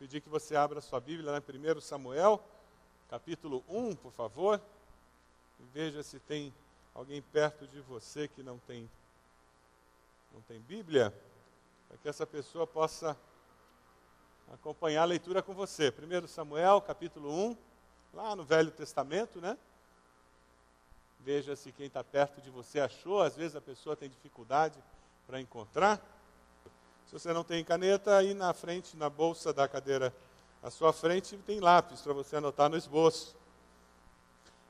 pedir que você abra sua Bíblia lá em 1 Samuel, capítulo 1, por favor. E veja se tem alguém perto de você que não tem, não tem Bíblia, para que essa pessoa possa acompanhar a leitura com você. 1 Samuel, capítulo 1, lá no Velho Testamento, né? Veja se quem está perto de você achou. Às vezes a pessoa tem dificuldade para encontrar. Se você não tem caneta, aí na frente, na bolsa da cadeira à sua frente, tem lápis para você anotar no esboço.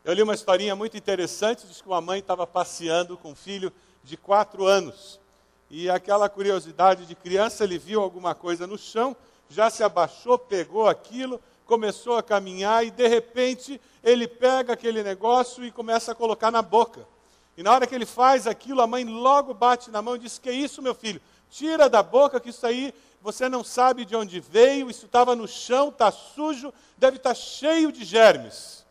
Eu li uma historinha muito interessante, diz que uma mãe estava passeando com um filho de quatro anos. E aquela curiosidade de criança, ele viu alguma coisa no chão, já se abaixou, pegou aquilo, começou a caminhar e de repente ele pega aquele negócio e começa a colocar na boca. E na hora que ele faz aquilo, a mãe logo bate na mão e diz: Que isso, meu filho? Tira da boca que isso aí você não sabe de onde veio, isso estava no chão, está sujo, deve estar tá cheio de germes.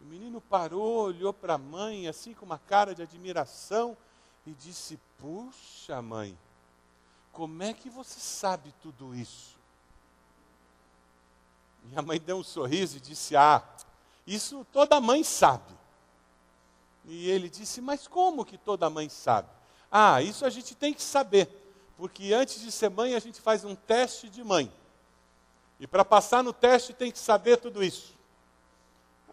O menino parou, olhou para a mãe, assim com uma cara de admiração, e disse: Puxa, mãe, como é que você sabe tudo isso? Minha mãe deu um sorriso e disse: Ah, isso toda mãe sabe. E ele disse: Mas como que toda mãe sabe? Ah, isso a gente tem que saber, porque antes de ser mãe a gente faz um teste de mãe. E para passar no teste tem que saber tudo isso.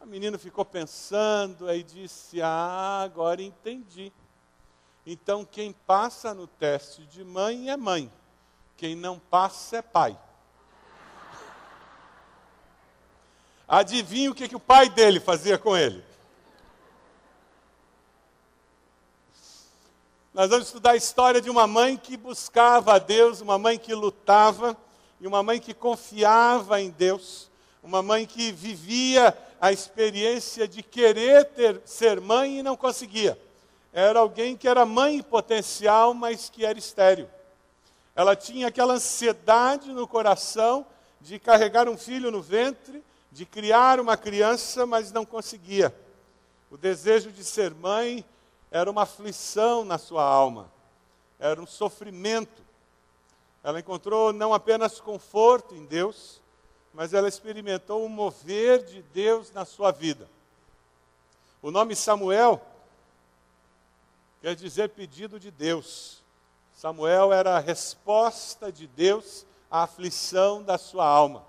O menino ficou pensando, aí disse: Ah, agora entendi. Então quem passa no teste de mãe é mãe, quem não passa é pai. Adivinha o que, que o pai dele fazia com ele? Nós vamos estudar a história de uma mãe que buscava a Deus, uma mãe que lutava, e uma mãe que confiava em Deus, uma mãe que vivia a experiência de querer ter, ser mãe e não conseguia. Era alguém que era mãe potencial, mas que era estéril. Ela tinha aquela ansiedade no coração de carregar um filho no ventre, de criar uma criança, mas não conseguia. O desejo de ser mãe era uma aflição na sua alma, era um sofrimento. Ela encontrou não apenas conforto em Deus, mas ela experimentou o mover de Deus na sua vida. O nome Samuel quer dizer pedido de Deus. Samuel era a resposta de Deus à aflição da sua alma.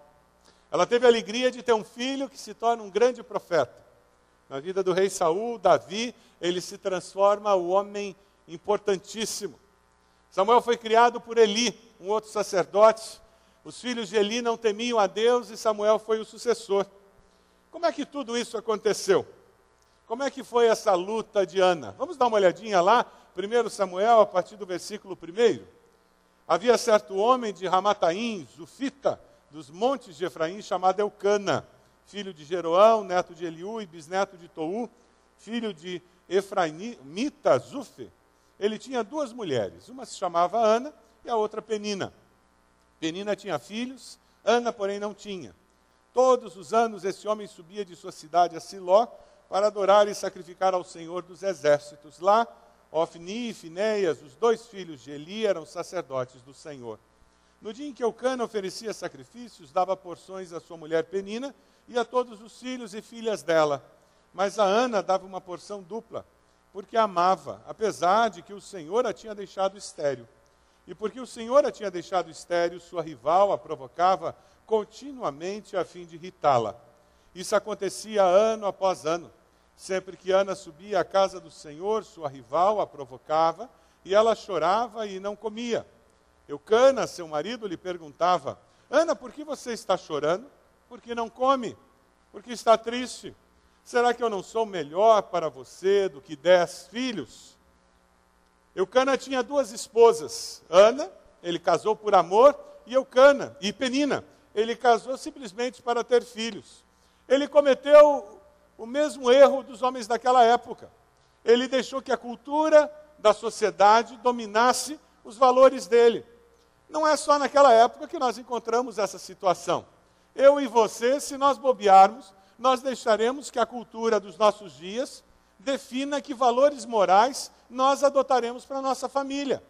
Ela teve a alegria de ter um filho que se torna um grande profeta. Na vida do rei Saul, Davi, ele se transforma o homem importantíssimo. Samuel foi criado por Eli, um outro sacerdote. Os filhos de Eli não temiam a Deus e Samuel foi o sucessor. Como é que tudo isso aconteceu? Como é que foi essa luta de Ana? Vamos dar uma olhadinha lá, 1 Samuel, a partir do versículo 1. Havia certo homem de Ramataim, Zufita, dos montes de Efraim, chamado Eucana, filho de Jeroão, neto de Eliú e bisneto de Tou, filho de Efraimita Zufe. Ele tinha duas mulheres, uma se chamava Ana e a outra Penina. Penina tinha filhos, Ana, porém, não tinha. Todos os anos esse homem subia de sua cidade a Siló para adorar e sacrificar ao Senhor dos exércitos. Lá, Ofni e Finéias, os dois filhos de Eli, eram sacerdotes do Senhor. No dia em que Eucana oferecia sacrifícios, dava porções à sua mulher Penina e a todos os filhos e filhas dela. Mas a Ana dava uma porção dupla, porque amava, apesar de que o Senhor a tinha deixado estéril. E porque o Senhor a tinha deixado estéril, sua rival a provocava continuamente a fim de irritá-la. Isso acontecia ano após ano. Sempre que Ana subia à casa do Senhor, sua rival a provocava, e ela chorava e não comia. Eucana, seu marido, lhe perguntava: Ana, por que você está chorando? Porque não come? Porque está triste? Será que eu não sou melhor para você do que dez filhos? Eucana tinha duas esposas. Ana, ele casou por amor, e Eucana, e Penina, ele casou simplesmente para ter filhos. Ele cometeu o mesmo erro dos homens daquela época. Ele deixou que a cultura da sociedade dominasse os valores dele. Não é só naquela época que nós encontramos essa situação. Eu e você, se nós bobearmos, nós deixaremos que a cultura dos nossos dias defina que valores morais nós adotaremos para a nossa família.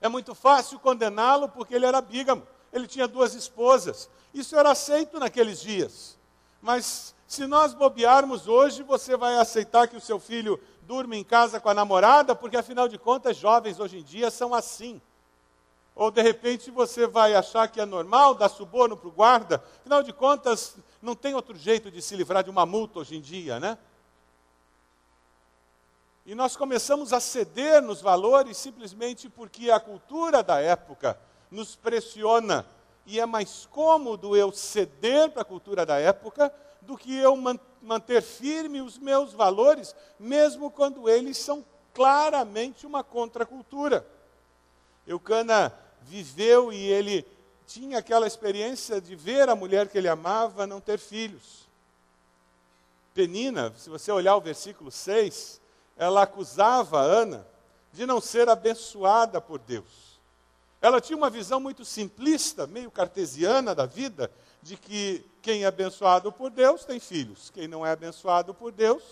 É muito fácil condená-lo porque ele era bígamo. ele tinha duas esposas. Isso era aceito naqueles dias. Mas se nós bobearmos hoje, você vai aceitar que o seu filho durma em casa com a namorada, porque afinal de contas, jovens hoje em dia são assim. Ou de repente você vai achar que é normal dar suborno para o guarda, afinal de contas, não tem outro jeito de se livrar de uma multa hoje em dia, né? E nós começamos a ceder nos valores simplesmente porque a cultura da época nos pressiona. E é mais cômodo eu ceder para a cultura da época do que eu manter firme os meus valores, mesmo quando eles são claramente uma contracultura. Eucana viveu e ele tinha aquela experiência de ver a mulher que ele amava não ter filhos. Penina, se você olhar o versículo 6, ela acusava Ana de não ser abençoada por Deus. Ela tinha uma visão muito simplista, meio cartesiana da vida, de que quem é abençoado por Deus tem filhos, quem não é abençoado por Deus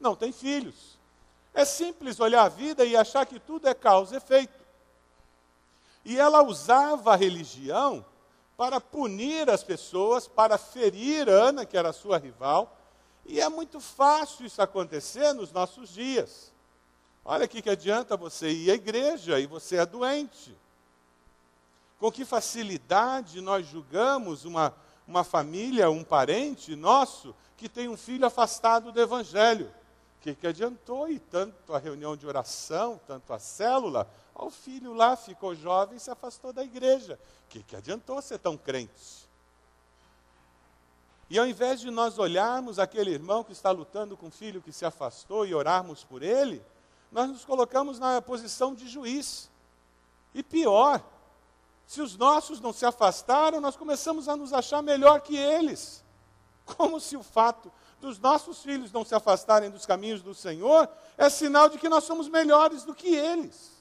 não tem filhos. É simples olhar a vida e achar que tudo é causa e efeito. E ela usava a religião para punir as pessoas, para ferir Ana, que era sua rival, e é muito fácil isso acontecer nos nossos dias. Olha aqui que adianta você ir à igreja e você é doente. Com que facilidade nós julgamos uma, uma família, um parente nosso, que tem um filho afastado do Evangelho. O que, que adiantou ir tanto a reunião de oração, tanto a célula? O filho lá ficou jovem e se afastou da igreja. O que, que adiantou ser tão crente? E ao invés de nós olharmos aquele irmão que está lutando com o filho que se afastou e orarmos por ele, nós nos colocamos na posição de juiz. E pior, se os nossos não se afastaram, nós começamos a nos achar melhor que eles. Como se o fato dos nossos filhos não se afastarem dos caminhos do Senhor é sinal de que nós somos melhores do que eles.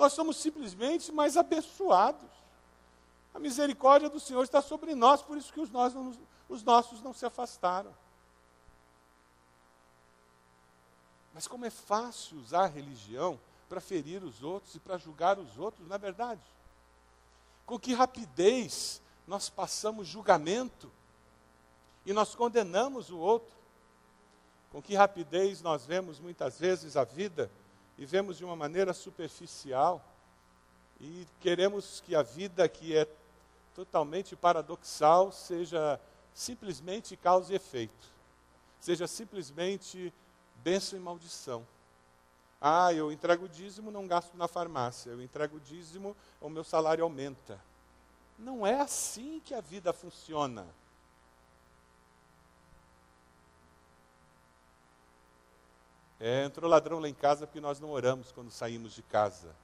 Nós somos simplesmente mais abençoados. A misericórdia do Senhor está sobre nós, por isso que os, não, os nossos não se afastaram. Mas como é fácil usar a religião para ferir os outros e para julgar os outros, não é verdade? Com que rapidez nós passamos julgamento e nós condenamos o outro. Com que rapidez nós vemos muitas vezes a vida e vemos de uma maneira superficial e queremos que a vida que é totalmente paradoxal seja simplesmente causa e efeito. Seja simplesmente bênção e maldição. Ah, eu entrego o dízimo, não gasto na farmácia. Eu entrego o dízimo, o meu salário aumenta. Não é assim que a vida funciona. É, entrou ladrão lá em casa porque nós não oramos quando saímos de casa.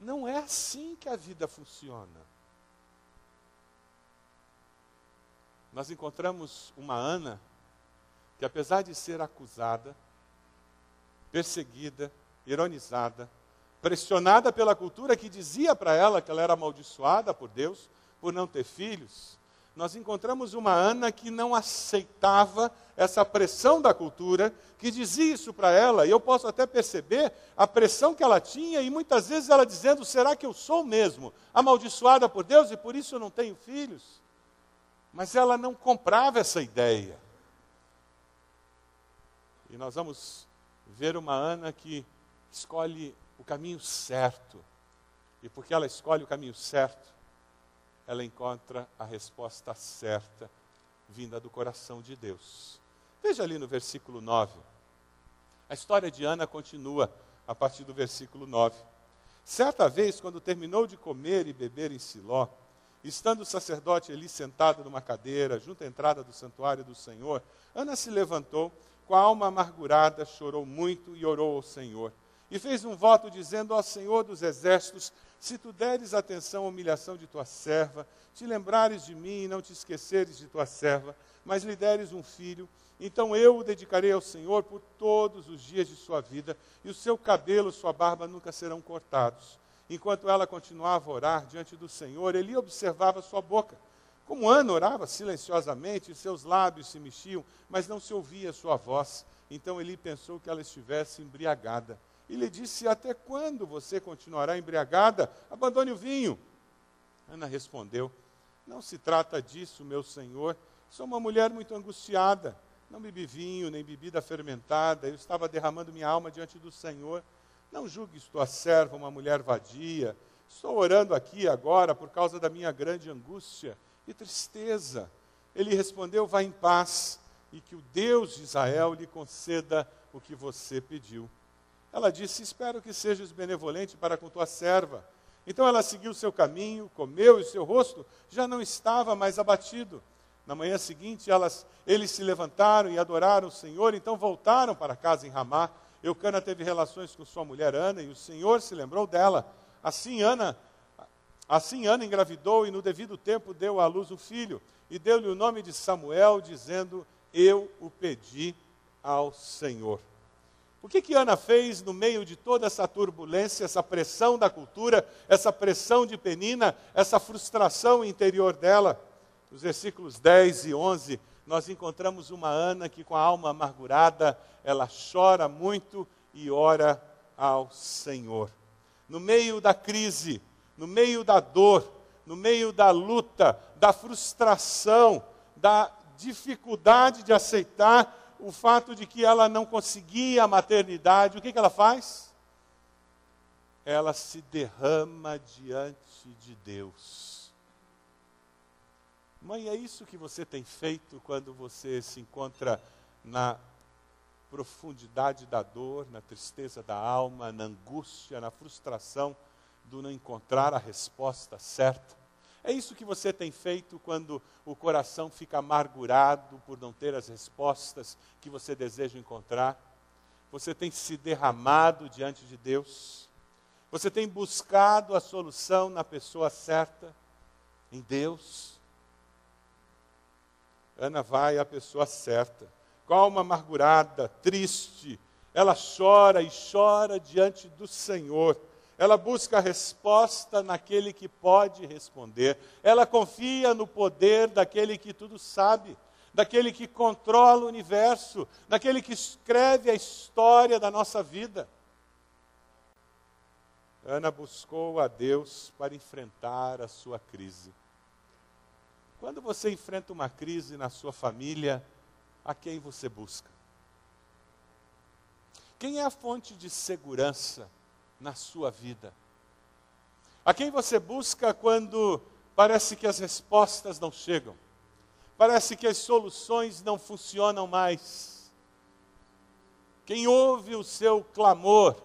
Não é assim que a vida funciona. nós encontramos uma Ana que, apesar de ser acusada, perseguida, ironizada, pressionada pela cultura que dizia para ela que ela era amaldiçoada por Deus por não ter filhos, nós encontramos uma Ana que não aceitava essa pressão da cultura, que dizia isso para ela, e eu posso até perceber a pressão que ela tinha, e muitas vezes ela dizendo: será que eu sou mesmo amaldiçoada por Deus e por isso eu não tenho filhos? Mas ela não comprava essa ideia. E nós vamos ver uma Ana que escolhe o caminho certo. E porque ela escolhe o caminho certo, ela encontra a resposta certa, vinda do coração de Deus. Veja ali no versículo 9. A história de Ana continua a partir do versículo 9. Certa vez, quando terminou de comer e beber em Siló, Estando o sacerdote ali sentado numa cadeira, junto à entrada do santuário do Senhor, Ana se levantou, com a alma amargurada, chorou muito e orou ao Senhor. E fez um voto dizendo ao Senhor dos exércitos: Se tu deres atenção à humilhação de tua serva, te lembrares de mim e não te esqueceres de tua serva, mas lhe deres um filho, então eu o dedicarei ao Senhor por todos os dias de sua vida, e o seu cabelo, sua barba nunca serão cortados. Enquanto ela continuava a orar diante do Senhor, ele observava sua boca. Como Ana orava silenciosamente, seus lábios se mexiam, mas não se ouvia sua voz. Então ele pensou que ela estivesse embriagada. E lhe disse: Até quando você continuará embriagada? Abandone o vinho. Ana respondeu: Não se trata disso, meu senhor. Sou uma mulher muito angustiada. Não bebi vinho, nem bebida fermentada. Eu estava derramando minha alma diante do Senhor. Não julgues tua serva uma mulher vadia. Estou orando aqui agora por causa da minha grande angústia e tristeza. Ele respondeu: Vá em paz e que o Deus de Israel lhe conceda o que você pediu. Ela disse: Espero que sejas benevolente para com tua serva. Então ela seguiu seu caminho, comeu e seu rosto já não estava mais abatido. Na manhã seguinte, elas, eles se levantaram e adoraram o Senhor, então voltaram para casa em Ramá. Eucana teve relações com sua mulher Ana e o Senhor se lembrou dela. Assim Ana, assim Ana engravidou e no devido tempo deu à luz o filho e deu-lhe o nome de Samuel, dizendo: Eu o pedi ao Senhor. O que, que Ana fez no meio de toda essa turbulência, essa pressão da cultura, essa pressão de Penina, essa frustração interior dela? Nos versículos 10 e 11, nós encontramos uma Ana que, com a alma amargurada, ela chora muito e ora ao Senhor. No meio da crise, no meio da dor, no meio da luta, da frustração, da dificuldade de aceitar o fato de que ela não conseguia a maternidade, o que, que ela faz? Ela se derrama diante de Deus. Mãe, é isso que você tem feito quando você se encontra na profundidade da dor, na tristeza da alma, na angústia, na frustração do não encontrar a resposta certa? É isso que você tem feito quando o coração fica amargurado por não ter as respostas que você deseja encontrar? Você tem se derramado diante de Deus? Você tem buscado a solução na pessoa certa, em Deus? Ana vai à pessoa certa, com a alma amargurada, triste, ela chora e chora diante do Senhor ela busca a resposta naquele que pode responder. Ela confia no poder daquele que tudo sabe, daquele que controla o universo, daquele que escreve a história da nossa vida. Ana buscou a Deus para enfrentar a sua crise. Quando você enfrenta uma crise na sua família, a quem você busca? Quem é a fonte de segurança? Na sua vida? A quem você busca quando parece que as respostas não chegam? Parece que as soluções não funcionam mais? Quem ouve o seu clamor?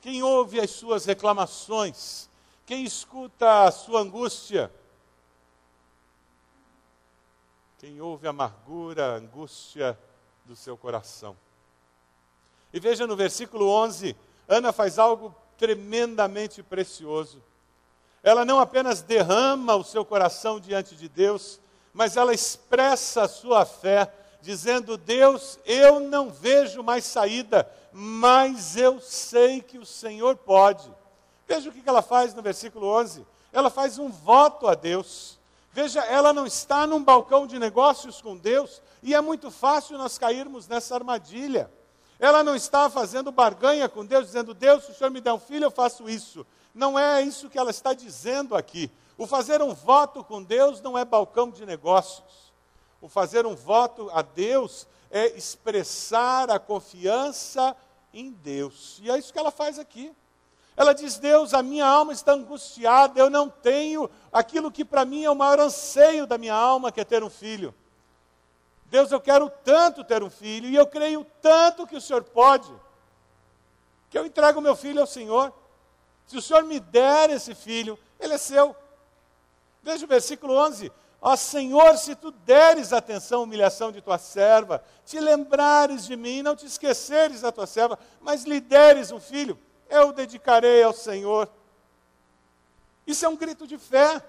Quem ouve as suas reclamações? Quem escuta a sua angústia? Quem ouve a amargura, a angústia do seu coração? E veja no versículo 11, Ana faz algo tremendamente precioso. Ela não apenas derrama o seu coração diante de Deus, mas ela expressa a sua fé, dizendo: Deus, eu não vejo mais saída, mas eu sei que o Senhor pode. Veja o que ela faz no versículo 11. Ela faz um voto a Deus. Veja, ela não está num balcão de negócios com Deus, e é muito fácil nós cairmos nessa armadilha. Ela não está fazendo barganha com Deus, dizendo: Deus, se o Senhor me der um filho, eu faço isso. Não é isso que ela está dizendo aqui. O fazer um voto com Deus não é balcão de negócios. O fazer um voto a Deus é expressar a confiança em Deus. E é isso que ela faz aqui. Ela diz: Deus, a minha alma está angustiada, eu não tenho aquilo que para mim é o maior anseio da minha alma, que é ter um filho. Deus, eu quero tanto ter um filho, e eu creio tanto que o Senhor pode, que eu entrego meu filho ao Senhor. Se o Senhor me der esse filho, ele é seu. Veja o versículo 11. Ó Senhor, se tu deres atenção à humilhação de tua serva, te lembrares de mim, não te esqueceres da tua serva, mas lhe deres um filho, eu o dedicarei ao Senhor. Isso é um grito de fé.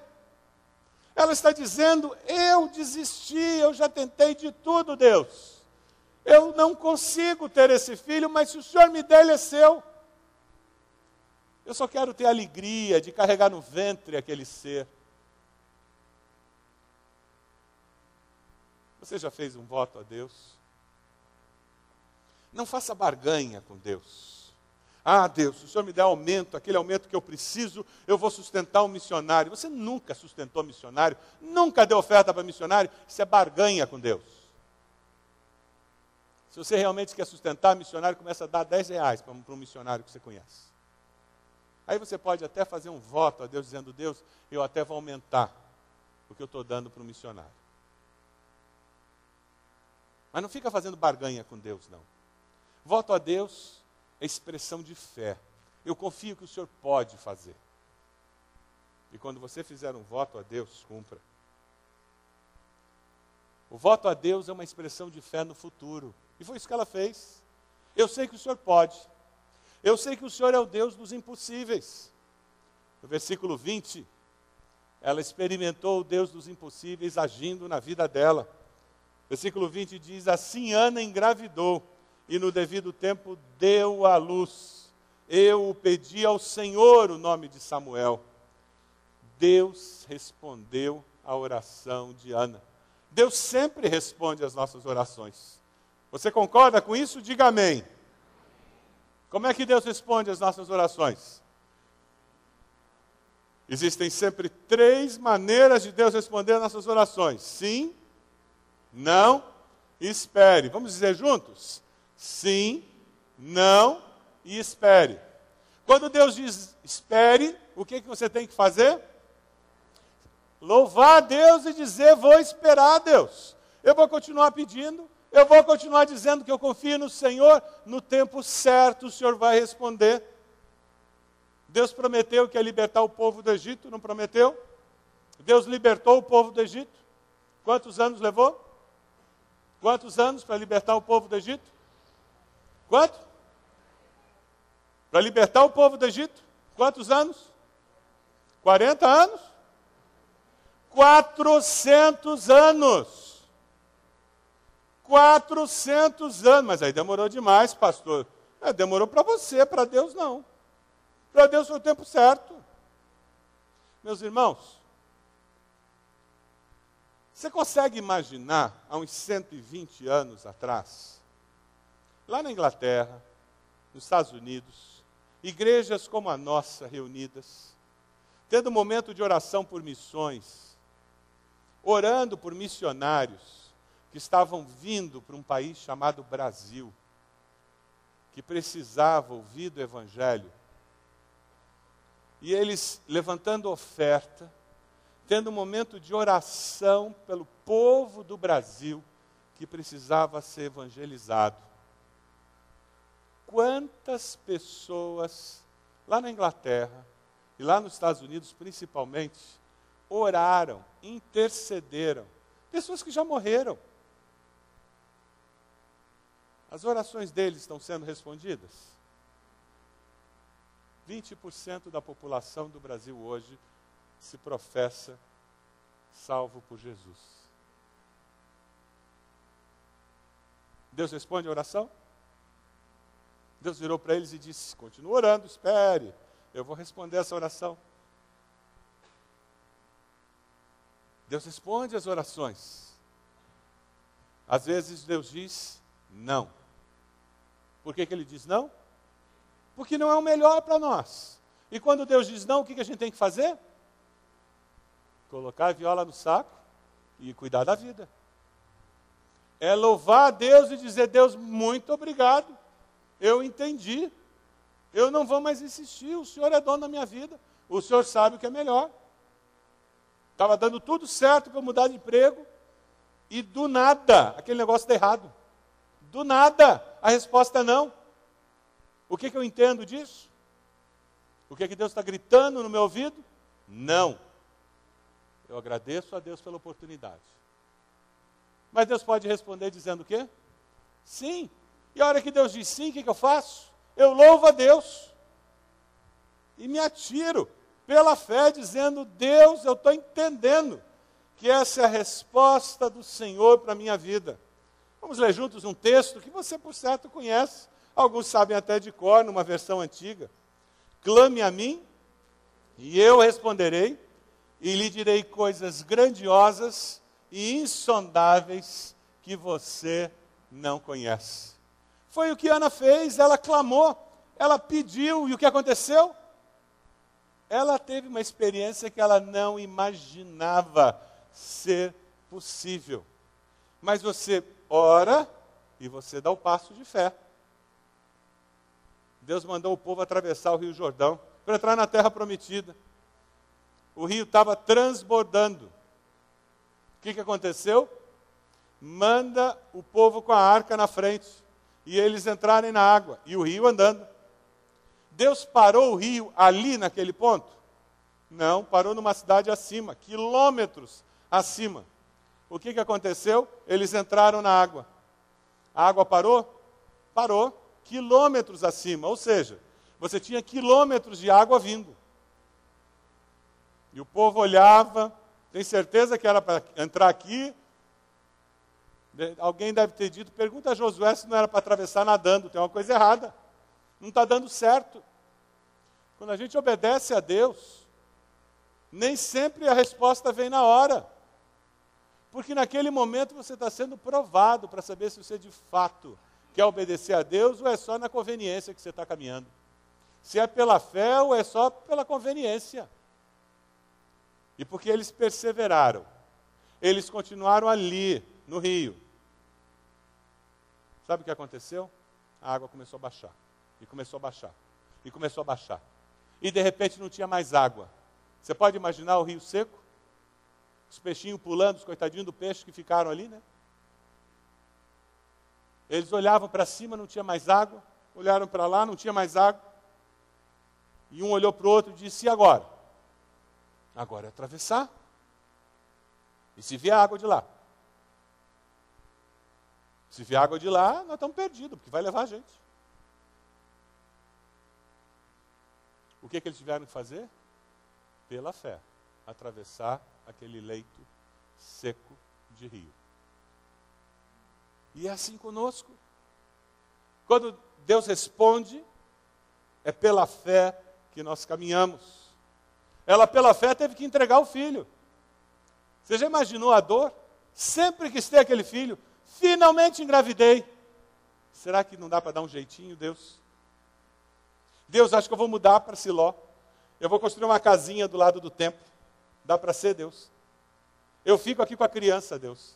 Ela está dizendo: Eu desisti, eu já tentei de tudo, Deus. Eu não consigo ter esse filho, mas se o Senhor me der, ele é seu. Eu só quero ter a alegria de carregar no ventre aquele ser. Você já fez um voto a Deus? Não faça barganha com Deus. Ah, Deus, se o Senhor me der aumento, aquele aumento que eu preciso, eu vou sustentar um missionário. Você nunca sustentou missionário, nunca deu oferta para missionário, isso é barganha com Deus. Se você realmente quer sustentar missionário, começa a dar 10 reais para um missionário que você conhece. Aí você pode até fazer um voto a Deus, dizendo: Deus, eu até vou aumentar o que eu estou dando para o missionário. Mas não fica fazendo barganha com Deus, não. Voto a Deus é expressão de fé. Eu confio que o Senhor pode fazer. E quando você fizer um voto a Deus, cumpra. O voto a Deus é uma expressão de fé no futuro. E foi isso que ela fez. Eu sei que o Senhor pode. Eu sei que o Senhor é o Deus dos impossíveis. No versículo 20, ela experimentou o Deus dos impossíveis agindo na vida dela. Versículo 20 diz: Assim Ana engravidou e no devido tempo deu à luz. Eu pedi ao Senhor o nome de Samuel. Deus respondeu à oração de Ana. Deus sempre responde às nossas orações. Você concorda com isso? Diga amém. Como é que Deus responde às nossas orações? Existem sempre três maneiras de Deus responder às nossas orações: sim, não espere. Vamos dizer juntos? Sim, não e espere. Quando Deus diz espere, o que, que você tem que fazer? Louvar a Deus e dizer: Vou esperar a Deus. Eu vou continuar pedindo, eu vou continuar dizendo que eu confio no Senhor, no tempo certo o Senhor vai responder. Deus prometeu que ia libertar o povo do Egito, não prometeu? Deus libertou o povo do Egito. Quantos anos levou? Quantos anos para libertar o povo do Egito? Quanto? Para libertar o povo do Egito? Quantos anos? 40 anos? 400 anos. 400 anos. Mas aí demorou demais, pastor. É, demorou para você, para Deus não. Para Deus foi o tempo certo. Meus irmãos, você consegue imaginar, há uns 120 anos atrás, lá na Inglaterra, nos Estados Unidos, igrejas como a nossa reunidas, tendo momento de oração por missões, orando por missionários que estavam vindo para um país chamado Brasil, que precisava ouvir do Evangelho. E eles levantando oferta, tendo um momento de oração pelo povo do Brasil que precisava ser evangelizado. Quantas pessoas lá na Inglaterra e lá nos Estados Unidos principalmente oraram, intercederam, pessoas que já morreram. As orações deles estão sendo respondidas? 20% da população do Brasil hoje se professa salvo por Jesus. Deus responde a oração? Deus virou para eles e disse: Continue orando, espere, eu vou responder essa oração. Deus responde as orações. Às vezes Deus diz não. Por que, que ele diz não? Porque não é o melhor para nós. E quando Deus diz não, o que, que a gente tem que fazer? Colocar a viola no saco e cuidar da vida. É louvar a Deus e dizer: Deus, muito obrigado. Eu entendi. Eu não vou mais insistir. O Senhor é dono da minha vida. O Senhor sabe o que é melhor. Estava dando tudo certo para mudar de emprego. E do nada, aquele negócio está errado. Do nada, a resposta é não. O que, que eu entendo disso? O que, que Deus está gritando no meu ouvido? Não. Eu agradeço a Deus pela oportunidade. Mas Deus pode responder dizendo o quê? Sim. E a hora que Deus diz sim, o que, eu faço? Eu louvo a Deus. E me atiro pela fé, dizendo: Deus, eu estou entendendo que essa é a resposta do Senhor para a minha vida. Vamos ler juntos um texto que você, por certo, conhece. Alguns sabem até de cor, numa versão antiga. Clame a mim, e eu responderei, e lhe direi coisas grandiosas e insondáveis que você não conhece. Foi o que Ana fez, ela clamou. ela pediu e o que aconteceu? Ela teve uma experiência que ela não imaginava ser possível. Mas você ora e você dá o passo de fé. Deus mandou o povo atravessar o Rio Jordão para entrar na terra prometida. O rio estava transbordando. O que, que aconteceu? Manda o povo com a arca na frente e eles entrarem na água e o rio andando. Deus parou o rio ali naquele ponto? Não, parou numa cidade acima, quilômetros acima. O que, que aconteceu? Eles entraram na água. A água parou? Parou, quilômetros acima. Ou seja, você tinha quilômetros de água vindo. E o povo olhava, tem certeza que era para entrar aqui? Alguém deve ter dito, pergunta a Josué se não era para atravessar nadando, tem uma coisa errada. Não está dando certo. Quando a gente obedece a Deus, nem sempre a resposta vem na hora. Porque naquele momento você está sendo provado para saber se você de fato quer obedecer a Deus ou é só na conveniência que você está caminhando. Se é pela fé ou é só pela conveniência. E porque eles perseveraram, eles continuaram ali, no rio. Sabe o que aconteceu? A água começou a baixar. E começou a baixar. E começou a baixar. E de repente não tinha mais água. Você pode imaginar o rio seco? Os peixinhos pulando, os coitadinhos do peixe que ficaram ali, né? Eles olhavam para cima, não tinha mais água. Olharam para lá, não tinha mais água. E um olhou para o outro e disse: E agora? Agora é atravessar. E se vier água de lá? Se vier água de lá, nós estamos perdidos, porque vai levar a gente. O que, que eles tiveram que fazer? Pela fé, atravessar aquele leito seco de rio. E é assim conosco. Quando Deus responde, é pela fé que nós caminhamos. Ela, pela fé, teve que entregar o filho. Você já imaginou a dor? Sempre que ter aquele filho, finalmente engravidei. Será que não dá para dar um jeitinho, Deus? Deus, acho que eu vou mudar para Siló. Eu vou construir uma casinha do lado do templo. Dá para ser, Deus? Eu fico aqui com a criança, Deus.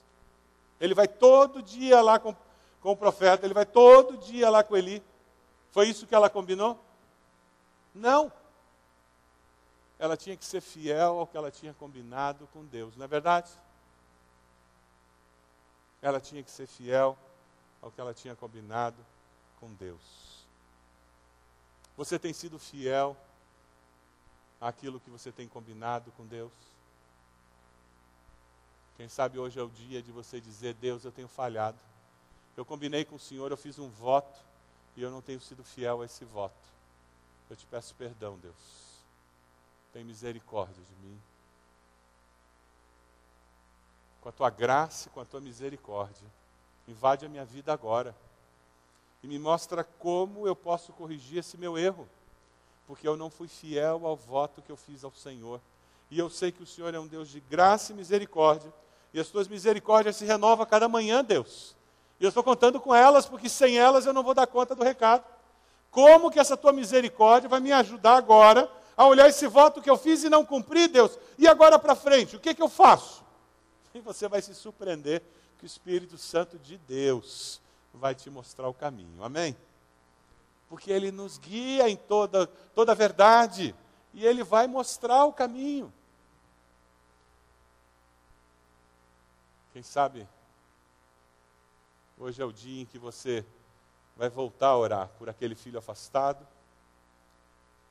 Ele vai todo dia lá com, com o profeta, ele vai todo dia lá com Eli. Foi isso que ela combinou? Não. Ela tinha que ser fiel ao que ela tinha combinado com Deus, não é verdade? Ela tinha que ser fiel ao que ela tinha combinado com Deus. Você tem sido fiel àquilo que você tem combinado com Deus? Quem sabe hoje é o dia de você dizer: Deus, eu tenho falhado. Eu combinei com o Senhor, eu fiz um voto e eu não tenho sido fiel a esse voto. Eu te peço perdão, Deus. Tem misericórdia de mim. Com a tua graça e com a tua misericórdia, invade a minha vida agora e me mostra como eu posso corrigir esse meu erro, porque eu não fui fiel ao voto que eu fiz ao Senhor. E eu sei que o Senhor é um Deus de graça e misericórdia, e as tuas misericórdias se renovam a cada manhã, Deus. E eu estou contando com elas, porque sem elas eu não vou dar conta do recado. Como que essa tua misericórdia vai me ajudar agora a olhar esse voto que eu fiz e não cumpri, Deus? E agora para frente, o que, que eu faço? E você vai se surpreender que o Espírito Santo de Deus vai te mostrar o caminho. Amém? Porque ele nos guia em toda, toda a verdade e ele vai mostrar o caminho. Quem sabe hoje é o dia em que você vai voltar a orar por aquele filho afastado,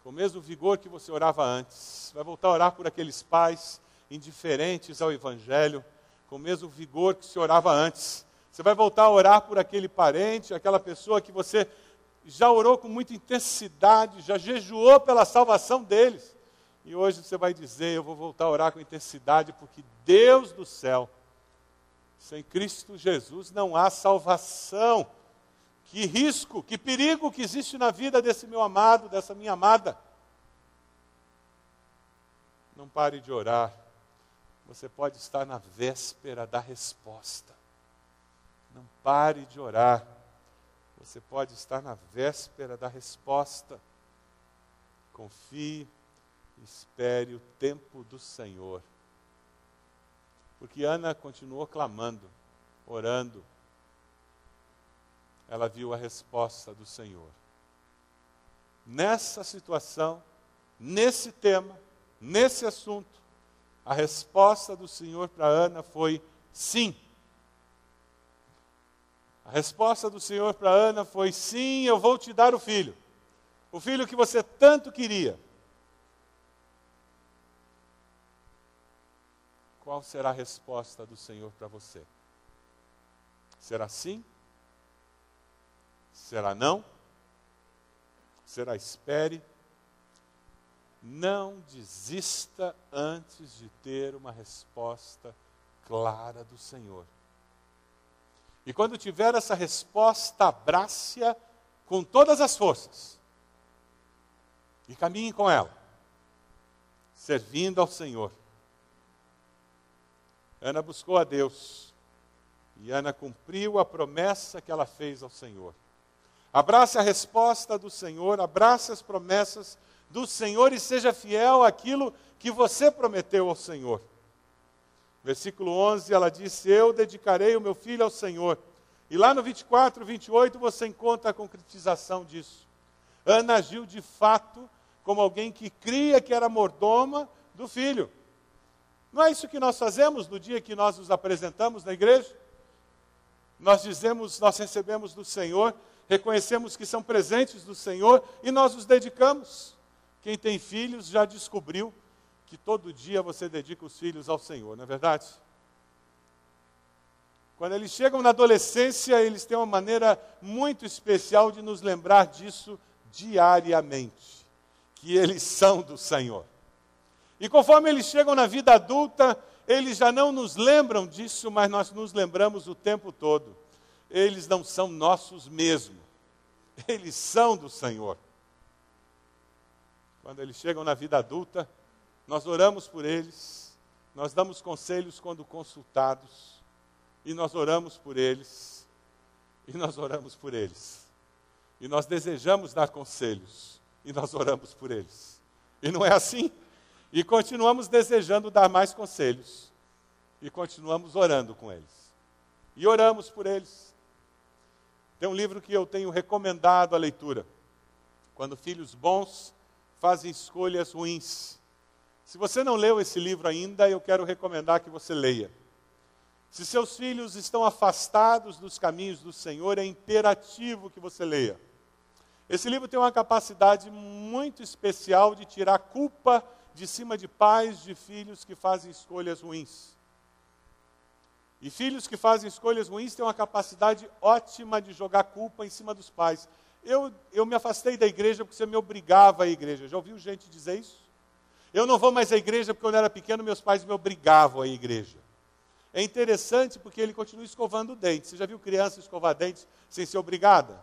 com o mesmo vigor que você orava antes. Vai voltar a orar por aqueles pais indiferentes ao Evangelho, com o mesmo vigor que se orava antes. Você vai voltar a orar por aquele parente, aquela pessoa que você já orou com muita intensidade, já jejuou pela salvação deles. E hoje você vai dizer: Eu vou voltar a orar com intensidade, porque Deus do céu, sem Cristo Jesus não há salvação. Que risco, que perigo que existe na vida desse meu amado, dessa minha amada. Não pare de orar. Você pode estar na véspera da resposta. Não pare de orar. Você pode estar na véspera da resposta. Confie, espere o tempo do Senhor. Porque Ana continuou clamando, orando. Ela viu a resposta do Senhor. Nessa situação, nesse tema, nesse assunto, a resposta do Senhor para Ana foi sim. A resposta do Senhor para Ana foi: sim, eu vou te dar o filho. O filho que você tanto queria. Qual será a resposta do Senhor para você? Será sim? Será não? Será espere? Não desista antes de ter uma resposta clara do Senhor. E quando tiver essa resposta, abrace-a com todas as forças. E caminhe com ela, servindo ao Senhor. Ana buscou a Deus. E Ana cumpriu a promessa que ela fez ao Senhor. Abrace a resposta do Senhor, abrace as promessas do Senhor e seja fiel àquilo que você prometeu ao Senhor. Versículo 11, ela disse: Eu dedicarei o meu filho ao Senhor. E lá no 24, 28, você encontra a concretização disso. Ana agiu de fato como alguém que cria que era mordoma do filho. Não é isso que nós fazemos no dia que nós nos apresentamos na igreja? Nós dizemos, nós recebemos do Senhor, reconhecemos que são presentes do Senhor e nós os dedicamos. Quem tem filhos já descobriu que todo dia você dedica os filhos ao Senhor, não é verdade? Quando eles chegam na adolescência, eles têm uma maneira muito especial de nos lembrar disso diariamente, que eles são do Senhor. E conforme eles chegam na vida adulta, eles já não nos lembram disso, mas nós nos lembramos o tempo todo. Eles não são nossos mesmo, eles são do Senhor. Quando eles chegam na vida adulta, nós oramos por eles, nós damos conselhos quando consultados, e nós oramos por eles, e nós oramos por eles. E nós desejamos dar conselhos, e nós oramos por eles. E não é assim? E continuamos desejando dar mais conselhos, e continuamos orando com eles. E oramos por eles. Tem um livro que eu tenho recomendado a leitura. Quando filhos bons fazem escolhas ruins. Se você não leu esse livro ainda, eu quero recomendar que você leia. Se seus filhos estão afastados dos caminhos do Senhor, é imperativo que você leia. Esse livro tem uma capacidade muito especial de tirar culpa de cima de pais de filhos que fazem escolhas ruins. E filhos que fazem escolhas ruins têm uma capacidade ótima de jogar culpa em cima dos pais. Eu, eu me afastei da igreja porque você me obrigava à igreja. Já ouviu gente dizer isso? Eu não vou mais à igreja porque quando eu era pequeno meus pais me obrigavam à igreja. É interessante porque ele continua escovando dentes. Você já viu criança escovar dentes sem ser obrigada?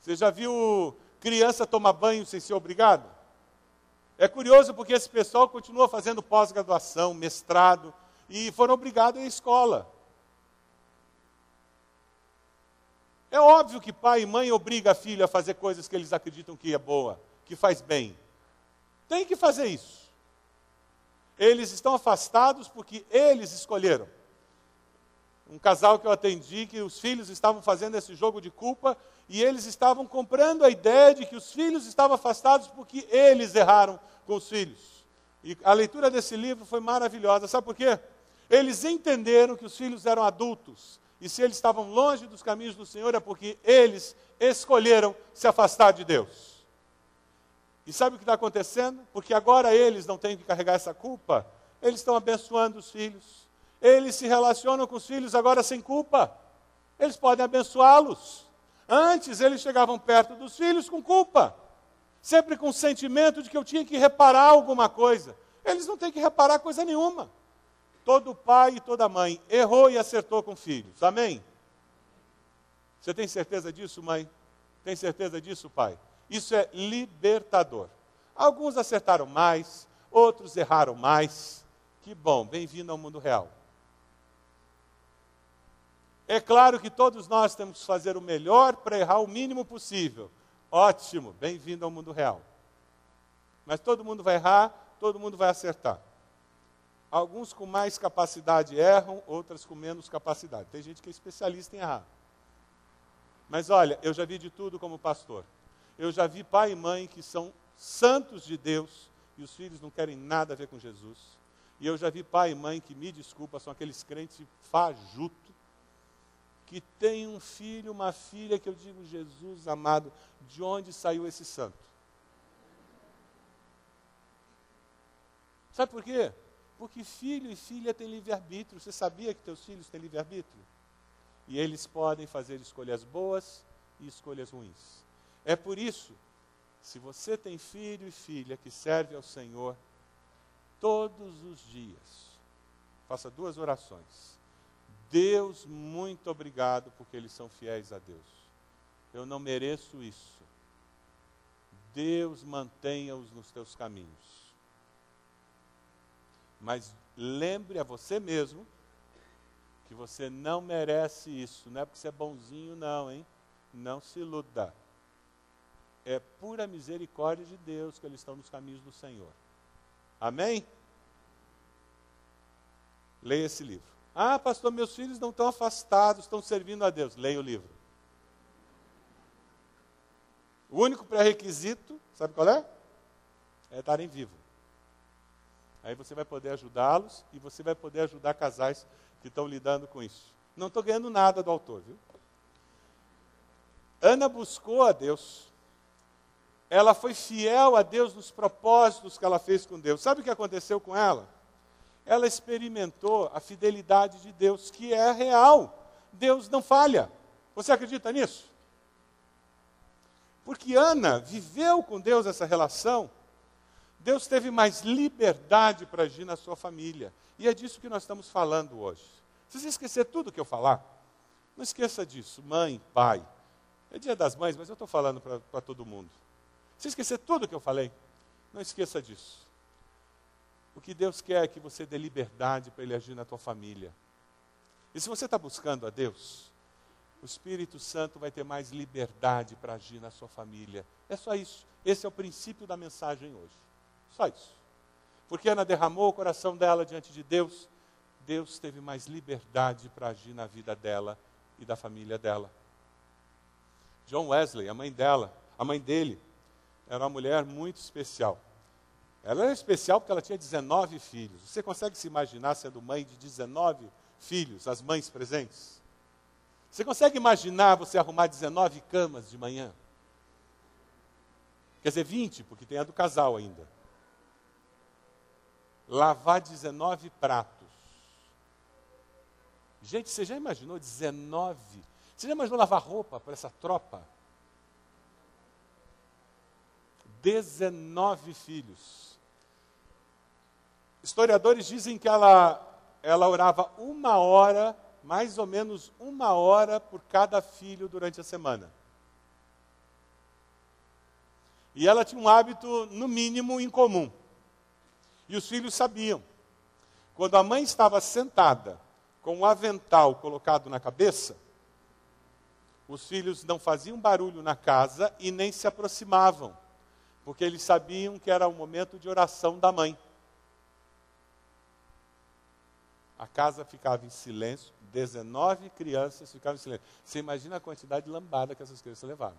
Você já viu criança tomar banho sem ser obrigada? É curioso porque esse pessoal continua fazendo pós-graduação, mestrado, e foram obrigados à escola. É óbvio que pai e mãe obriga a filho a fazer coisas que eles acreditam que é boa, que faz bem. Tem que fazer isso. Eles estão afastados porque eles escolheram. Um casal que eu atendi, que os filhos estavam fazendo esse jogo de culpa e eles estavam comprando a ideia de que os filhos estavam afastados porque eles erraram com os filhos. E a leitura desse livro foi maravilhosa. Sabe por quê? Eles entenderam que os filhos eram adultos e se eles estavam longe dos caminhos do Senhor, é porque eles escolheram se afastar de Deus. E sabe o que está acontecendo? Porque agora eles não têm que carregar essa culpa, eles estão abençoando os filhos. Eles se relacionam com os filhos agora sem culpa. Eles podem abençoá-los. Antes eles chegavam perto dos filhos com culpa, sempre com o sentimento de que eu tinha que reparar alguma coisa. Eles não têm que reparar coisa nenhuma. Todo pai e toda mãe errou e acertou com filhos. Amém? Você tem certeza disso, mãe? Tem certeza disso, pai? Isso é libertador. Alguns acertaram mais, outros erraram mais. Que bom, bem-vindo ao mundo real. É claro que todos nós temos que fazer o melhor para errar o mínimo possível. Ótimo, bem-vindo ao mundo real. Mas todo mundo vai errar, todo mundo vai acertar. Alguns com mais capacidade erram, outras com menos capacidade. Tem gente que é especialista em errar. Mas olha, eu já vi de tudo como pastor. Eu já vi pai e mãe que são santos de Deus e os filhos não querem nada a ver com Jesus. E eu já vi pai e mãe que, me desculpa, são aqueles crentes fajuto, que tem um filho, uma filha que eu digo, Jesus amado, de onde saiu esse santo? Sabe por quê? Porque filho e filha têm livre-arbítrio. Você sabia que teus filhos têm livre-arbítrio? E eles podem fazer escolhas boas e escolhas ruins. É por isso, se você tem filho e filha que serve ao Senhor todos os dias, faça duas orações. Deus, muito obrigado porque eles são fiéis a Deus. Eu não mereço isso. Deus mantenha-os nos teus caminhos. Mas lembre a você mesmo que você não merece isso. Não é porque você é bonzinho, não, hein? Não se iluda. É pura misericórdia de Deus que eles estão nos caminhos do Senhor. Amém? Leia esse livro. Ah, pastor, meus filhos não estão afastados, estão servindo a Deus. Leia o livro. O único pré-requisito, sabe qual é? É estarem vivos. Aí você vai poder ajudá-los e você vai poder ajudar casais que estão lidando com isso. Não estou ganhando nada do autor, viu? Ana buscou a Deus. Ela foi fiel a Deus nos propósitos que ela fez com Deus. Sabe o que aconteceu com ela? Ela experimentou a fidelidade de Deus, que é real. Deus não falha. Você acredita nisso? Porque Ana viveu com Deus essa relação Deus teve mais liberdade para agir na sua família. E é disso que nós estamos falando hoje. Se você esquecer tudo que eu falar, não esqueça disso. Mãe, pai. É dia das mães, mas eu estou falando para todo mundo. Se esquecer tudo que eu falei, não esqueça disso. O que Deus quer é que você dê liberdade para Ele agir na tua família. E se você está buscando a Deus, o Espírito Santo vai ter mais liberdade para agir na sua família. É só isso. Esse é o princípio da mensagem hoje. Só isso. Porque Ana derramou o coração dela diante de Deus, Deus teve mais liberdade para agir na vida dela e da família dela. John Wesley, a mãe dela, a mãe dele, era uma mulher muito especial. Ela era especial porque ela tinha 19 filhos. Você consegue se imaginar sendo mãe de 19 filhos, as mães presentes? Você consegue imaginar você arrumar 19 camas de manhã? Quer dizer, 20, porque tem a do casal ainda lavar 19 pratos. Gente, você já imaginou 19? Você já imaginou lavar roupa para essa tropa? 19 filhos. Historiadores dizem que ela, ela orava uma hora, mais ou menos uma hora por cada filho durante a semana. E ela tinha um hábito, no mínimo, incomum. E os filhos sabiam. Quando a mãe estava sentada, com o avental colocado na cabeça, os filhos não faziam barulho na casa e nem se aproximavam, porque eles sabiam que era o momento de oração da mãe. A casa ficava em silêncio, 19 crianças ficavam em silêncio. Você imagina a quantidade de lambada que essas crianças levaram.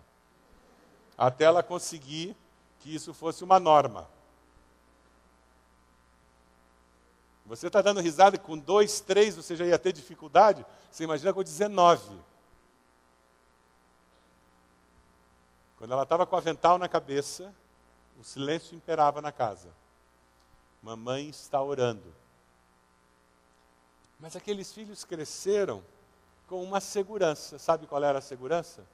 Até ela conseguir que isso fosse uma norma. Você está dando risada com dois, três, você já ia ter dificuldade? Você imagina com 19. Quando ela estava com o avental na cabeça, o silêncio imperava na casa. Mamãe está orando. Mas aqueles filhos cresceram com uma segurança. Sabe qual era a segurança?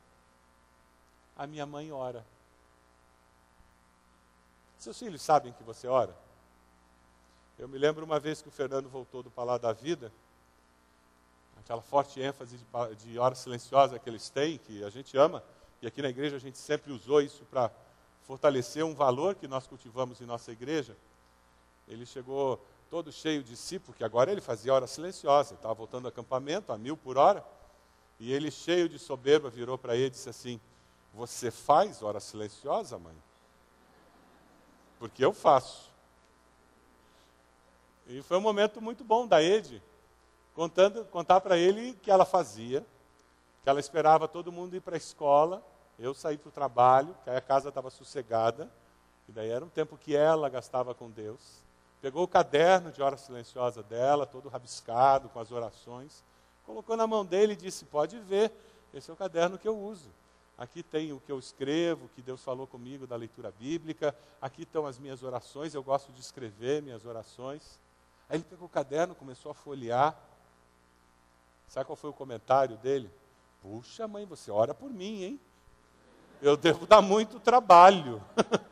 A minha mãe ora. Seus filhos sabem que você ora? Eu me lembro uma vez que o Fernando voltou do Palácio da Vida, aquela forte ênfase de, de hora silenciosa que eles têm, que a gente ama, e aqui na igreja a gente sempre usou isso para fortalecer um valor que nós cultivamos em nossa igreja. Ele chegou todo cheio de si, porque agora ele fazia hora silenciosa, estava voltando ao acampamento a mil por hora, E ele, cheio de soberba, virou para ele e disse assim: Você faz hora silenciosa, mãe? Porque eu faço. E foi um momento muito bom da Ed, contando, contar para ele que ela fazia, que ela esperava todo mundo ir para a escola, eu sair para o trabalho, que aí a casa estava sossegada, e daí era um tempo que ela gastava com Deus. Pegou o caderno de hora silenciosa dela, todo rabiscado, com as orações, colocou na mão dele e disse: Pode ver, esse é o caderno que eu uso. Aqui tem o que eu escrevo, o que Deus falou comigo da leitura bíblica. Aqui estão as minhas orações, eu gosto de escrever minhas orações. Aí ele pegou o caderno, começou a folhear. Sabe qual foi o comentário dele? Puxa, mãe, você ora por mim, hein? Eu devo dar muito trabalho.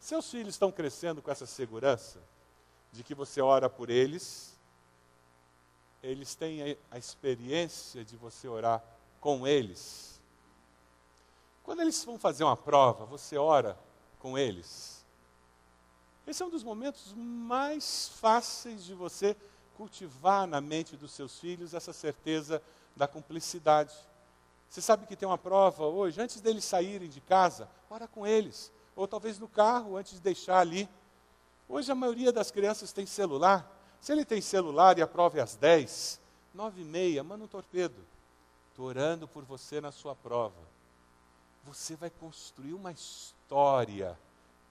Seus filhos estão crescendo com essa segurança de que você ora por eles eles têm a experiência de você orar com eles. Quando eles vão fazer uma prova, você ora com eles. Esse é um dos momentos mais fáceis de você cultivar na mente dos seus filhos essa certeza da cumplicidade. Você sabe que tem uma prova hoje, antes deles saírem de casa, ora com eles. Ou talvez no carro, antes de deixar ali. Hoje a maioria das crianças tem celular. Se ele tem celular e a prova é às 10, 9 e meia, manda um torpedo. Estou orando por você na sua prova. Você vai construir uma história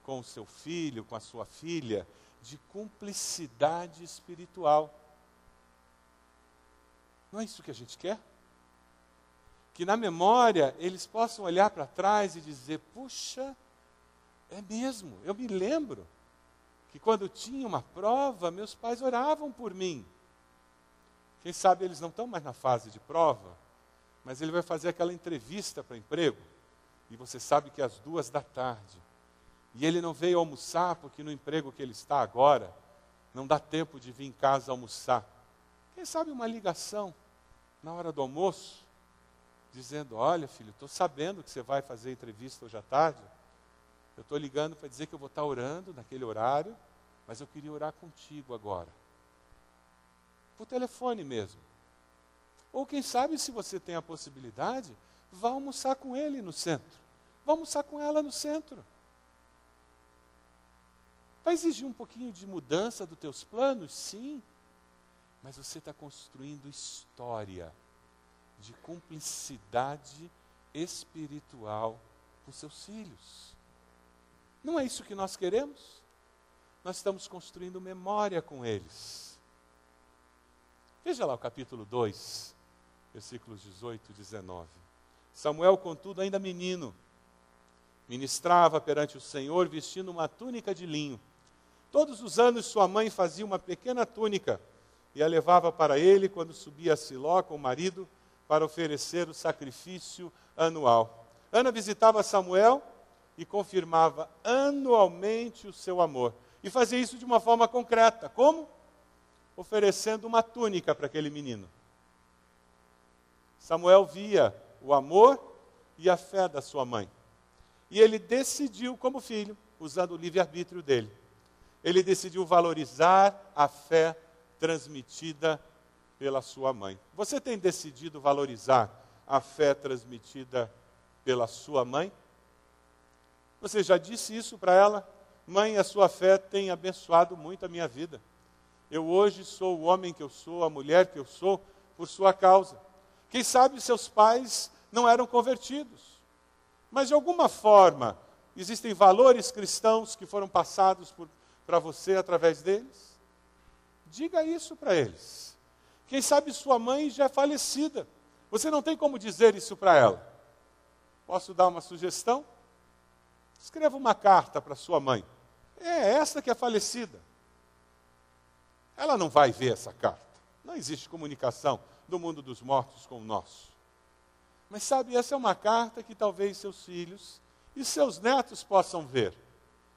com o seu filho, com a sua filha, de cumplicidade espiritual. Não é isso que a gente quer? Que na memória eles possam olhar para trás e dizer: puxa, é mesmo, eu me lembro que quando tinha uma prova, meus pais oravam por mim. Quem sabe eles não estão mais na fase de prova, mas ele vai fazer aquela entrevista para emprego, e você sabe que é às duas da tarde, e ele não veio almoçar porque no emprego que ele está agora, não dá tempo de vir em casa almoçar. Quem sabe uma ligação na hora do almoço, dizendo: Olha, filho, estou sabendo que você vai fazer entrevista hoje à tarde, eu estou ligando para dizer que eu vou estar orando naquele horário, mas eu queria orar contigo agora. Por telefone mesmo. Ou quem sabe, se você tem a possibilidade, vá almoçar com ele no centro. Vá almoçar com ela no centro. Vai exigir um pouquinho de mudança dos teus planos? Sim. Mas você está construindo história de cumplicidade espiritual com seus filhos. Não é isso que nós queremos? Nós estamos construindo memória com eles. Veja lá o capítulo 2, versículos 18 e 19. Samuel, contudo, ainda menino, ministrava perante o Senhor vestindo uma túnica de linho. Todos os anos sua mãe fazia uma pequena túnica e a levava para ele quando subia a Siló com o marido para oferecer o sacrifício anual. Ana visitava Samuel e confirmava anualmente o seu amor. E fazia isso de uma forma concreta. Como? Oferecendo uma túnica para aquele menino. Samuel via o amor e a fé da sua mãe. E ele decidiu, como filho, usando o livre-arbítrio dele, ele decidiu valorizar a fé transmitida pela sua mãe. Você tem decidido valorizar a fé transmitida pela sua mãe? Você já disse isso para ela? Mãe, a sua fé tem abençoado muito a minha vida. Eu hoje sou o homem que eu sou, a mulher que eu sou, por sua causa. Quem sabe seus pais não eram convertidos, mas de alguma forma existem valores cristãos que foram passados para você através deles? Diga isso para eles. Quem sabe sua mãe já é falecida. Você não tem como dizer isso para ela. Posso dar uma sugestão? Escreva uma carta para sua mãe. É essa que é falecida. Ela não vai ver essa carta. Não existe comunicação do mundo dos mortos com o nosso. Mas sabe, essa é uma carta que talvez seus filhos e seus netos possam ver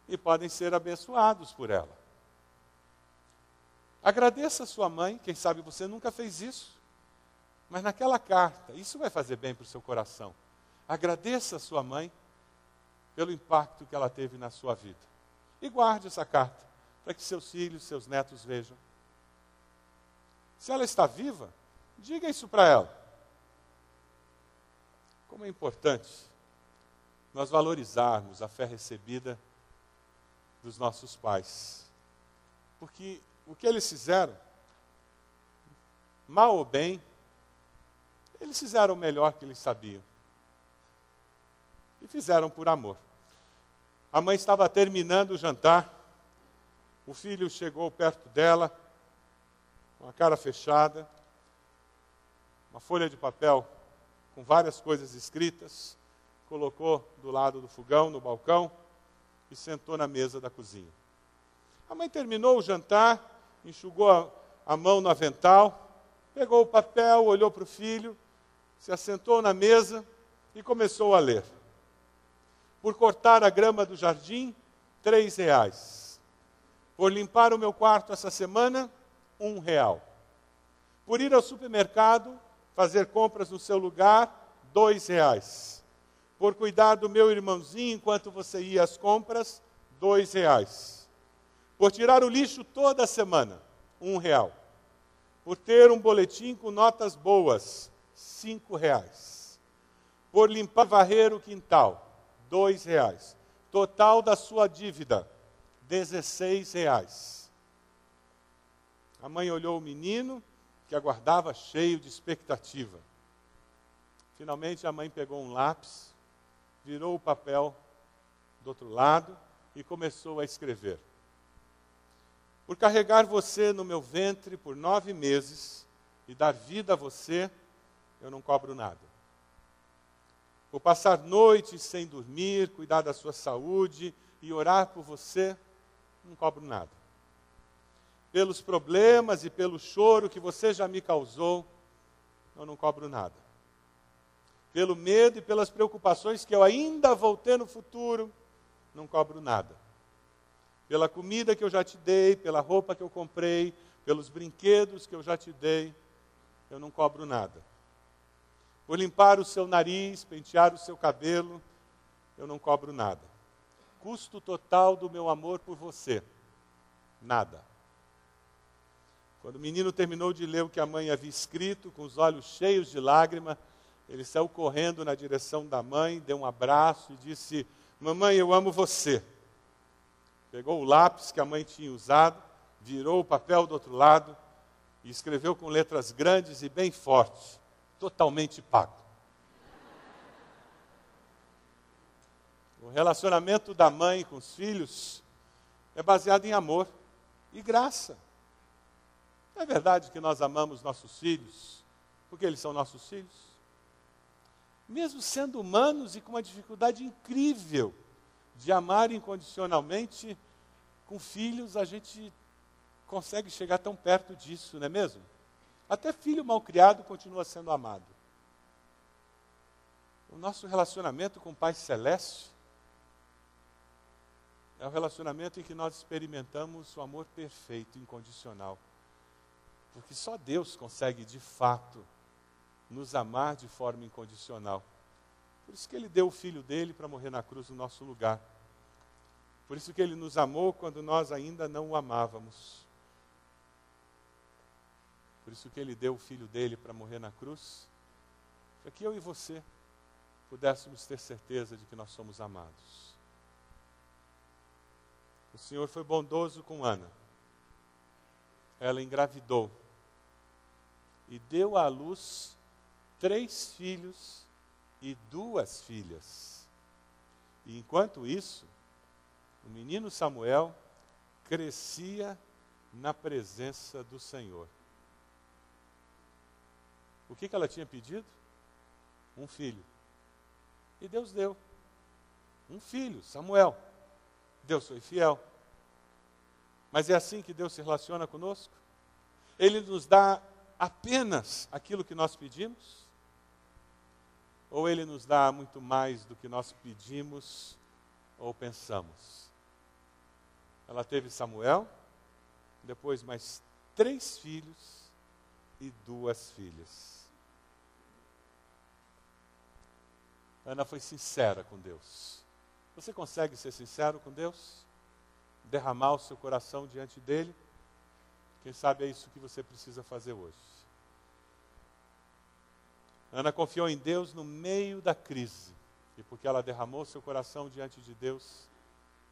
e podem ser abençoados por ela. Agradeça a sua mãe, quem sabe você nunca fez isso, mas naquela carta, isso vai fazer bem para o seu coração. Agradeça a sua mãe pelo impacto que ela teve na sua vida. E guarde essa carta para que seus filhos, seus netos vejam. Se ela está viva, Diga isso para ela. Como é importante nós valorizarmos a fé recebida dos nossos pais. Porque o que eles fizeram, mal ou bem, eles fizeram o melhor que eles sabiam. E fizeram por amor. A mãe estava terminando o jantar, o filho chegou perto dela, com a cara fechada, uma folha de papel com várias coisas escritas, colocou do lado do fogão, no balcão, e sentou na mesa da cozinha. A mãe terminou o jantar, enxugou a, mão no avental, pegou o papel, olhou para o filho, se assentou na mesa e começou a ler. Por cortar a grama do jardim, três reais. Por limpar o meu quarto essa semana, um real. Por ir ao supermercado, fazer compras no seu lugar, dois reais. Por cuidar do meu irmãozinho enquanto você ia às compras, dois reais. Por tirar o lixo toda semana, um real. Por ter um boletim com notas boas, cinco reais. Por limpar varrer o quintal, dois reais. Total da sua dívida, dezesseis reais. A mãe olhou o menino que aguardava cheio de expectativa. Finalmente a mãe pegou um lápis, virou o papel do outro lado e começou a escrever. Por carregar você no meu ventre por nove meses e dar vida a você, eu não cobro nada. Por passar noites sem dormir, cuidar da sua saúde e orar por você, não cobro nada pelos problemas e pelo choro que você já me causou, eu não cobro nada. Pelo medo e pelas preocupações que eu ainda vou ter no futuro, não cobro nada. Pela comida que eu já te dei, pela roupa que eu comprei, pelos brinquedos que eu já te dei, eu não cobro nada. Por limpar o seu nariz, pentear o seu cabelo, eu não cobro nada. Custo total do meu amor por você, nada. Quando o menino terminou de ler o que a mãe havia escrito, com os olhos cheios de lágrima, ele saiu correndo na direção da mãe, deu um abraço e disse: Mamãe, eu amo você. Pegou o lápis que a mãe tinha usado, virou o papel do outro lado e escreveu com letras grandes e bem fortes: Totalmente pago. O relacionamento da mãe com os filhos é baseado em amor e graça. É verdade que nós amamos nossos filhos porque eles são nossos filhos? Mesmo sendo humanos e com uma dificuldade incrível de amar incondicionalmente, com filhos a gente consegue chegar tão perto disso, não é mesmo? Até filho mal criado continua sendo amado. O nosso relacionamento com o Pai Celeste é o relacionamento em que nós experimentamos o amor perfeito, incondicional. Porque só Deus consegue de fato nos amar de forma incondicional. Por isso que ele deu o filho dele para morrer na cruz no nosso lugar. Por isso que ele nos amou quando nós ainda não o amávamos. Por isso que ele deu o filho dele para morrer na cruz, para que eu e você pudéssemos ter certeza de que nós somos amados. O Senhor foi bondoso com Ana. Ela engravidou e deu à luz três filhos e duas filhas. E enquanto isso, o menino Samuel crescia na presença do Senhor. O que, que ela tinha pedido? Um filho. E Deus deu. Um filho, Samuel. Deus foi fiel. Mas é assim que Deus se relaciona conosco? Ele nos dá apenas aquilo que nós pedimos? Ou Ele nos dá muito mais do que nós pedimos ou pensamos? Ela teve Samuel, depois mais três filhos e duas filhas. Ana foi sincera com Deus. Você consegue ser sincero com Deus? Derramar o seu coração diante dele? Quem sabe é isso que você precisa fazer hoje. Ana confiou em Deus no meio da crise. E porque ela derramou seu coração diante de Deus,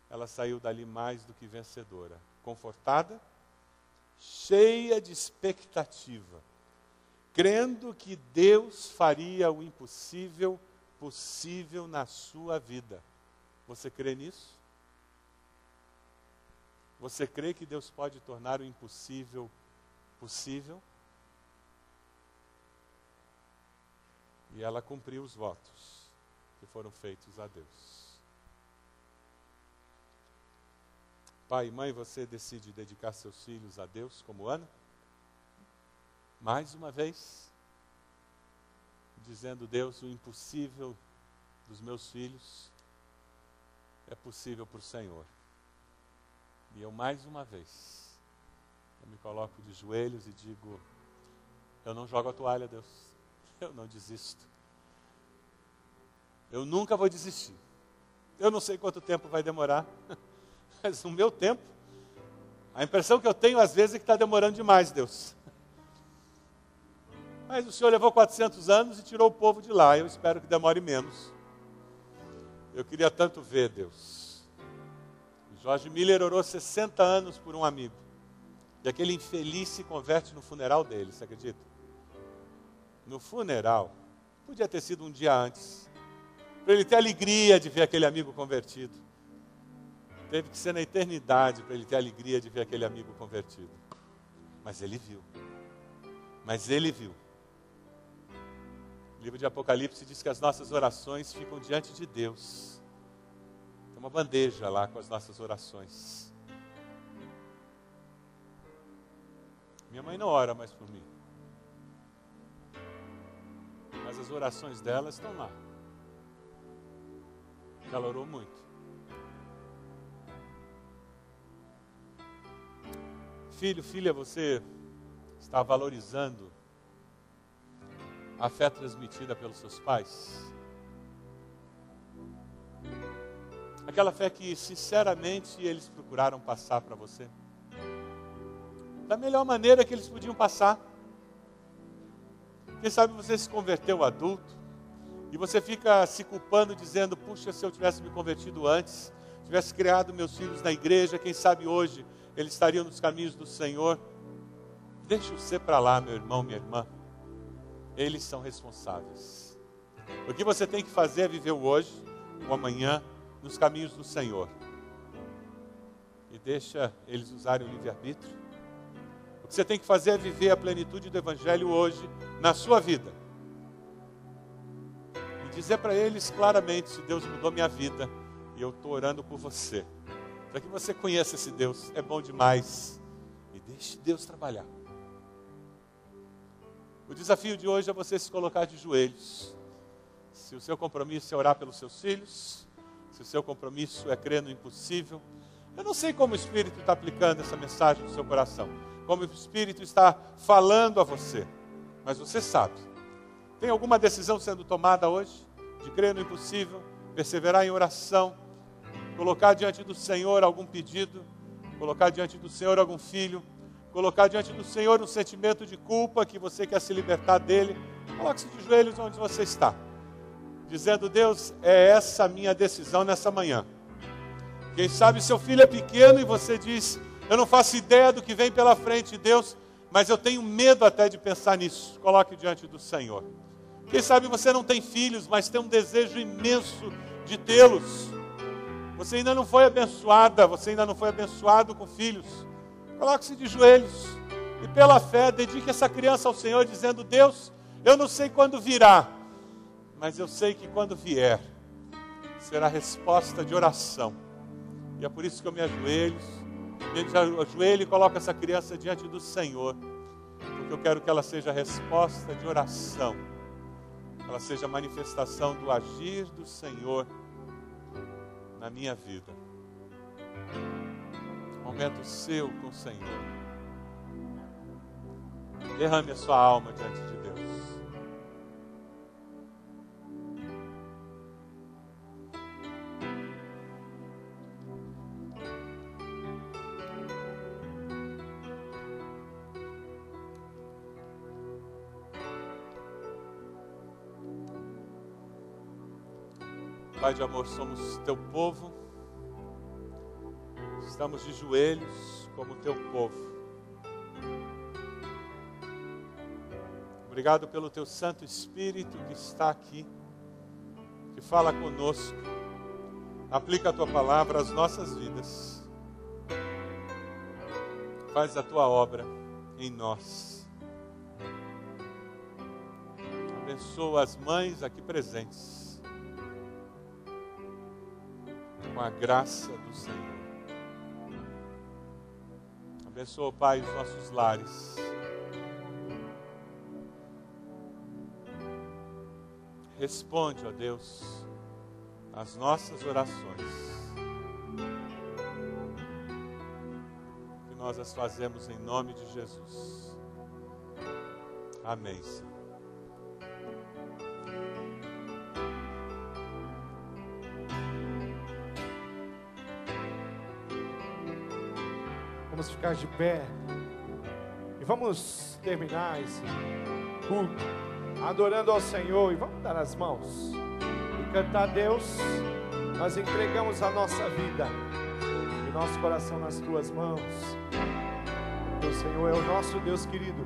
ela saiu dali mais do que vencedora, confortada, cheia de expectativa, crendo que Deus faria o impossível possível na sua vida. Você crê nisso? Você crê que Deus pode tornar o impossível possível? E ela cumpriu os votos que foram feitos a Deus. Pai e mãe, você decide dedicar seus filhos a Deus como Ana? Mais uma vez, dizendo, Deus, o impossível dos meus filhos é possível para o Senhor. E eu, mais uma vez, eu me coloco de joelhos e digo: Eu não jogo a toalha, Deus. Eu não desisto. Eu nunca vou desistir. Eu não sei quanto tempo vai demorar, mas o meu tempo, a impressão que eu tenho às vezes é que está demorando demais, Deus. Mas o Senhor levou 400 anos e tirou o povo de lá. Eu espero que demore menos. Eu queria tanto ver, Deus. Jorge Miller orou 60 anos por um amigo. E aquele infeliz se converte no funeral dele, você acredita? No funeral. Podia ter sido um dia antes. Para ele ter alegria de ver aquele amigo convertido. Teve que ser na eternidade para ele ter alegria de ver aquele amigo convertido. Mas ele viu. Mas ele viu. O livro de Apocalipse diz que as nossas orações ficam diante de Deus. Tem uma bandeja lá com as nossas orações. Minha mãe não ora mais por mim. Mas as orações dela estão lá. Ela orou muito. Filho, filha, você está valorizando a fé transmitida pelos seus pais? Aquela fé que, sinceramente, eles procuraram passar para você? Da melhor maneira que eles podiam passar. Quem sabe você se converteu adulto e você fica se culpando, dizendo: Puxa, se eu tivesse me convertido antes, tivesse criado meus filhos na igreja, quem sabe hoje eles estariam nos caminhos do Senhor. Deixa você para lá, meu irmão, minha irmã. Eles são responsáveis. O que você tem que fazer é viver o hoje, o amanhã, nos caminhos do Senhor. E deixa eles usarem o livre-arbítrio. Você tem que fazer é viver a plenitude do Evangelho hoje, na sua vida. E dizer para eles claramente: se Deus mudou minha vida, e eu estou orando por você. Para que você conheça esse Deus, é bom demais. E deixe Deus trabalhar. O desafio de hoje é você se colocar de joelhos. Se o seu compromisso é orar pelos seus filhos, se o seu compromisso é crer no impossível, eu não sei como o Espírito está aplicando essa mensagem no seu coração, como o Espírito está falando a você, mas você sabe. Tem alguma decisão sendo tomada hoje de crer no impossível, perseverar em oração, colocar diante do Senhor algum pedido, colocar diante do Senhor algum filho, colocar diante do Senhor um sentimento de culpa que você quer se libertar dele, coloque-se de joelhos onde você está, dizendo: Deus, é essa a minha decisão nessa manhã. Quem sabe seu filho é pequeno e você diz: Eu não faço ideia do que vem pela frente, Deus, mas eu tenho medo até de pensar nisso. Coloque diante do Senhor. Quem sabe você não tem filhos, mas tem um desejo imenso de tê-los. Você ainda não foi abençoada, você ainda não foi abençoado com filhos. Coloque-se de joelhos e, pela fé, dedique essa criança ao Senhor, dizendo: Deus, eu não sei quando virá, mas eu sei que quando vier, será resposta de oração. E é por isso que eu me ajoelho, me ajoelho e coloco essa criança diante do Senhor, porque eu quero que ela seja resposta de oração, ela seja manifestação do agir do Senhor na minha vida momento seu com o Senhor. Derrame a sua alma diante de Deus. Pai de amor, somos teu povo, estamos de joelhos como teu povo. Obrigado pelo teu Santo Espírito que está aqui, que fala conosco, aplica a tua palavra às nossas vidas, faz a tua obra em nós. Abençoa as mães aqui presentes com a graça do Senhor. Abençoa, Pai, os nossos lares. Responde, ó Deus, as nossas orações. Que nós as fazemos em nome de Jesus. Amém, Senhor. De pé. E vamos terminar esse culto adorando ao Senhor. E vamos dar as mãos e cantar a Deus. Nós entregamos a nossa vida e nosso coração nas tuas mãos. O Senhor é o nosso Deus querido.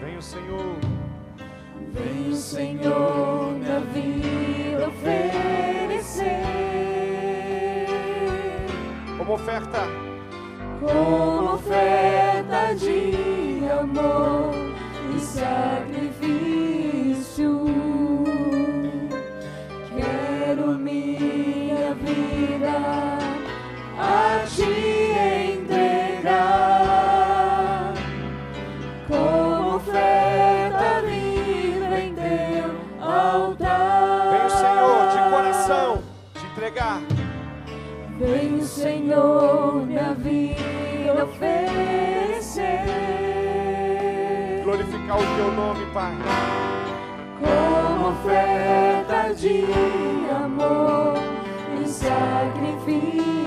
Vem o Senhor. Vem o Senhor na vida oferecer como oferta, como oferta de amor e sacrifício. Quero minha vida a ti Senhor na vida oferecer. glorificar o teu nome, Pai. Como oferta de amor e sacrifício.